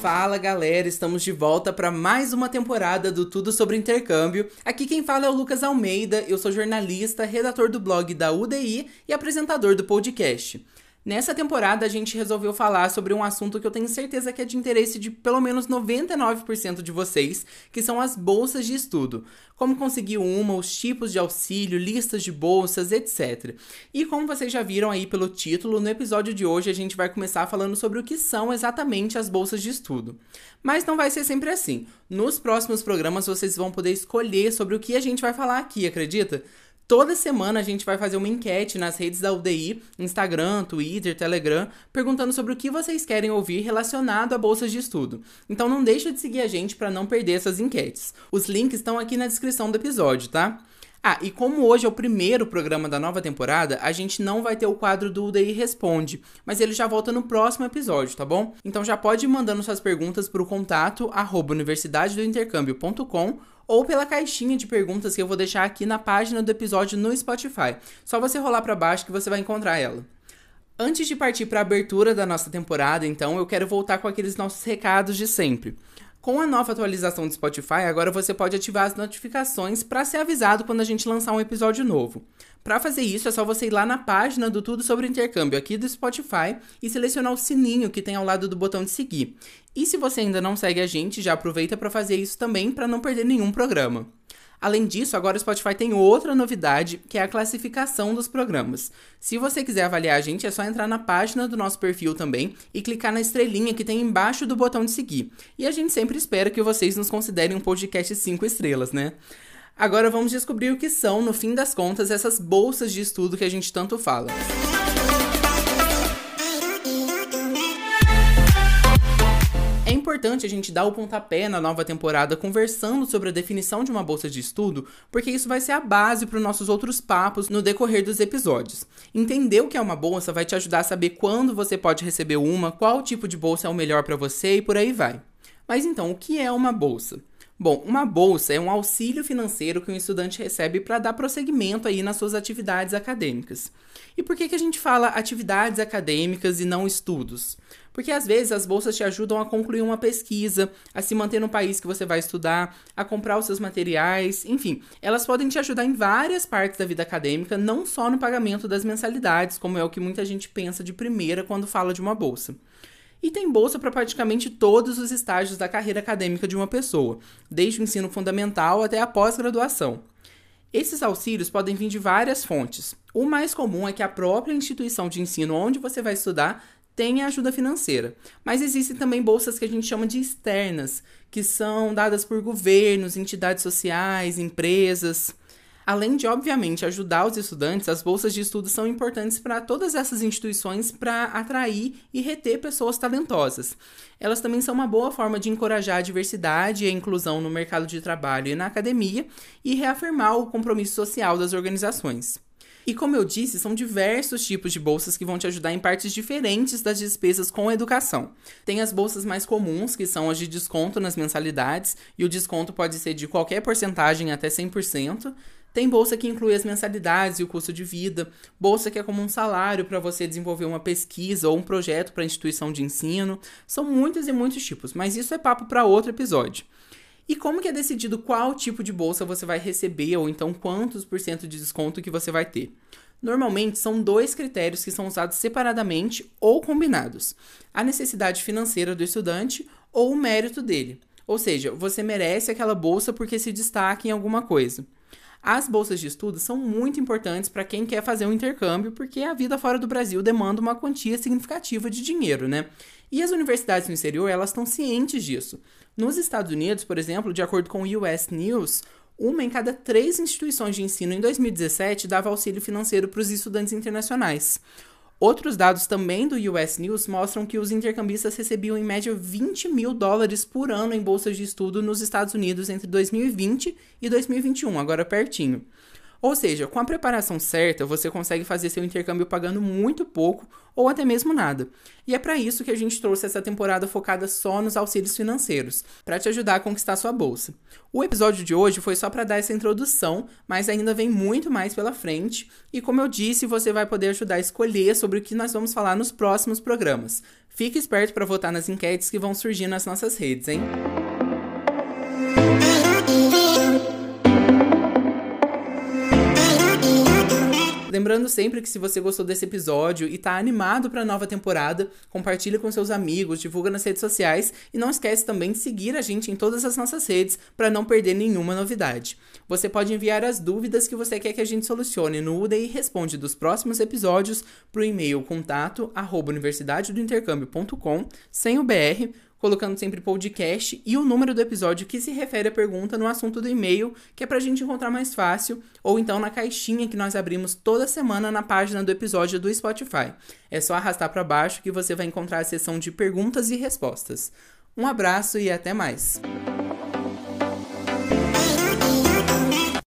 Fala galera, estamos de volta para mais uma temporada do Tudo sobre Intercâmbio. Aqui quem fala é o Lucas Almeida, eu sou jornalista, redator do blog da UDI e apresentador do podcast. Nessa temporada, a gente resolveu falar sobre um assunto que eu tenho certeza que é de interesse de pelo menos 99% de vocês, que são as bolsas de estudo. Como conseguir uma, os tipos de auxílio, listas de bolsas, etc. E como vocês já viram aí pelo título, no episódio de hoje a gente vai começar falando sobre o que são exatamente as bolsas de estudo. Mas não vai ser sempre assim. Nos próximos programas vocês vão poder escolher sobre o que a gente vai falar aqui, acredita? Toda semana a gente vai fazer uma enquete nas redes da UDI, Instagram, Twitter, Telegram, perguntando sobre o que vocês querem ouvir relacionado a bolsas de estudo. Então não deixa de seguir a gente para não perder essas enquetes. Os links estão aqui na descrição do episódio, tá? Ah, e como hoje é o primeiro programa da nova temporada, a gente não vai ter o quadro do UDI Responde, mas ele já volta no próximo episódio, tá bom? Então já pode ir mandando suas perguntas para o contato arroba universidadedointercâmbio.com ou pela caixinha de perguntas que eu vou deixar aqui na página do episódio no Spotify. Só você rolar para baixo que você vai encontrar ela. Antes de partir para a abertura da nossa temporada, então, eu quero voltar com aqueles nossos recados de sempre. Com a nova atualização do Spotify, agora você pode ativar as notificações para ser avisado quando a gente lançar um episódio novo. Para fazer isso, é só você ir lá na página do Tudo sobre Intercâmbio aqui do Spotify e selecionar o sininho que tem ao lado do botão de seguir. E se você ainda não segue a gente, já aproveita para fazer isso também para não perder nenhum programa. Além disso, agora o Spotify tem outra novidade, que é a classificação dos programas. Se você quiser avaliar a gente, é só entrar na página do nosso perfil também e clicar na estrelinha que tem embaixo do botão de seguir. E a gente sempre espera que vocês nos considerem um podcast 5 estrelas, né? Agora vamos descobrir o que são, no fim das contas, essas bolsas de estudo que a gente tanto fala. É importante a gente dar o pontapé na nova temporada conversando sobre a definição de uma bolsa de estudo, porque isso vai ser a base para os nossos outros papos no decorrer dos episódios. Entender o que é uma bolsa vai te ajudar a saber quando você pode receber uma, qual tipo de bolsa é o melhor para você e por aí vai. Mas então, o que é uma bolsa? Bom, uma bolsa é um auxílio financeiro que um estudante recebe para dar prosseguimento aí nas suas atividades acadêmicas. E por que, que a gente fala atividades acadêmicas e não estudos? Porque às vezes as bolsas te ajudam a concluir uma pesquisa, a se manter no país que você vai estudar, a comprar os seus materiais, enfim, elas podem te ajudar em várias partes da vida acadêmica, não só no pagamento das mensalidades, como é o que muita gente pensa de primeira quando fala de uma bolsa e tem bolsa para praticamente todos os estágios da carreira acadêmica de uma pessoa, desde o ensino fundamental até a pós-graduação. Esses auxílios podem vir de várias fontes. O mais comum é que a própria instituição de ensino onde você vai estudar tenha ajuda financeira. Mas existem também bolsas que a gente chama de externas, que são dadas por governos, entidades sociais, empresas. Além de, obviamente, ajudar os estudantes, as bolsas de estudo são importantes para todas essas instituições para atrair e reter pessoas talentosas. Elas também são uma boa forma de encorajar a diversidade e a inclusão no mercado de trabalho e na academia e reafirmar o compromisso social das organizações. E como eu disse, são diversos tipos de bolsas que vão te ajudar em partes diferentes das despesas com educação. Tem as bolsas mais comuns, que são as de desconto nas mensalidades, e o desconto pode ser de qualquer porcentagem até 100%. Tem bolsa que inclui as mensalidades e o custo de vida, bolsa que é como um salário para você desenvolver uma pesquisa ou um projeto para a instituição de ensino. São muitos e muitos tipos, mas isso é papo para outro episódio. E como que é decidido qual tipo de bolsa você vai receber ou então quantos por cento de desconto que você vai ter? Normalmente são dois critérios que são usados separadamente ou combinados: a necessidade financeira do estudante ou o mérito dele. Ou seja, você merece aquela bolsa porque se destaca em alguma coisa. As bolsas de estudo são muito importantes para quem quer fazer um intercâmbio, porque a vida fora do Brasil demanda uma quantia significativa de dinheiro, né? E as universidades no exterior, elas estão cientes disso. Nos Estados Unidos, por exemplo, de acordo com o US News, uma em cada três instituições de ensino em 2017 dava auxílio financeiro para os estudantes internacionais. Outros dados também do US News mostram que os intercambistas recebiam em média 20 mil dólares por ano em bolsas de estudo nos Estados Unidos entre 2020 e 2021, agora pertinho. Ou seja, com a preparação certa, você consegue fazer seu intercâmbio pagando muito pouco ou até mesmo nada. E é para isso que a gente trouxe essa temporada focada só nos auxílios financeiros, para te ajudar a conquistar sua bolsa. O episódio de hoje foi só para dar essa introdução, mas ainda vem muito mais pela frente, e como eu disse, você vai poder ajudar a escolher sobre o que nós vamos falar nos próximos programas. Fique esperto para votar nas enquetes que vão surgir nas nossas redes, hein? Lembrando sempre que se você gostou desse episódio e tá animado para a nova temporada, compartilhe com seus amigos, divulga nas redes sociais e não esquece também de seguir a gente em todas as nossas redes para não perder nenhuma novidade. Você pode enviar as dúvidas que você quer que a gente solucione no UDI Responde dos próximos episódios para o e-mail contato arroba universidadedointercâmbio.com sem o BR colocando sempre podcast e o número do episódio que se refere à pergunta no assunto do e-mail, que é pra gente encontrar mais fácil, ou então na caixinha que nós abrimos toda semana na página do episódio do Spotify. É só arrastar para baixo que você vai encontrar a seção de perguntas e respostas. Um abraço e até mais!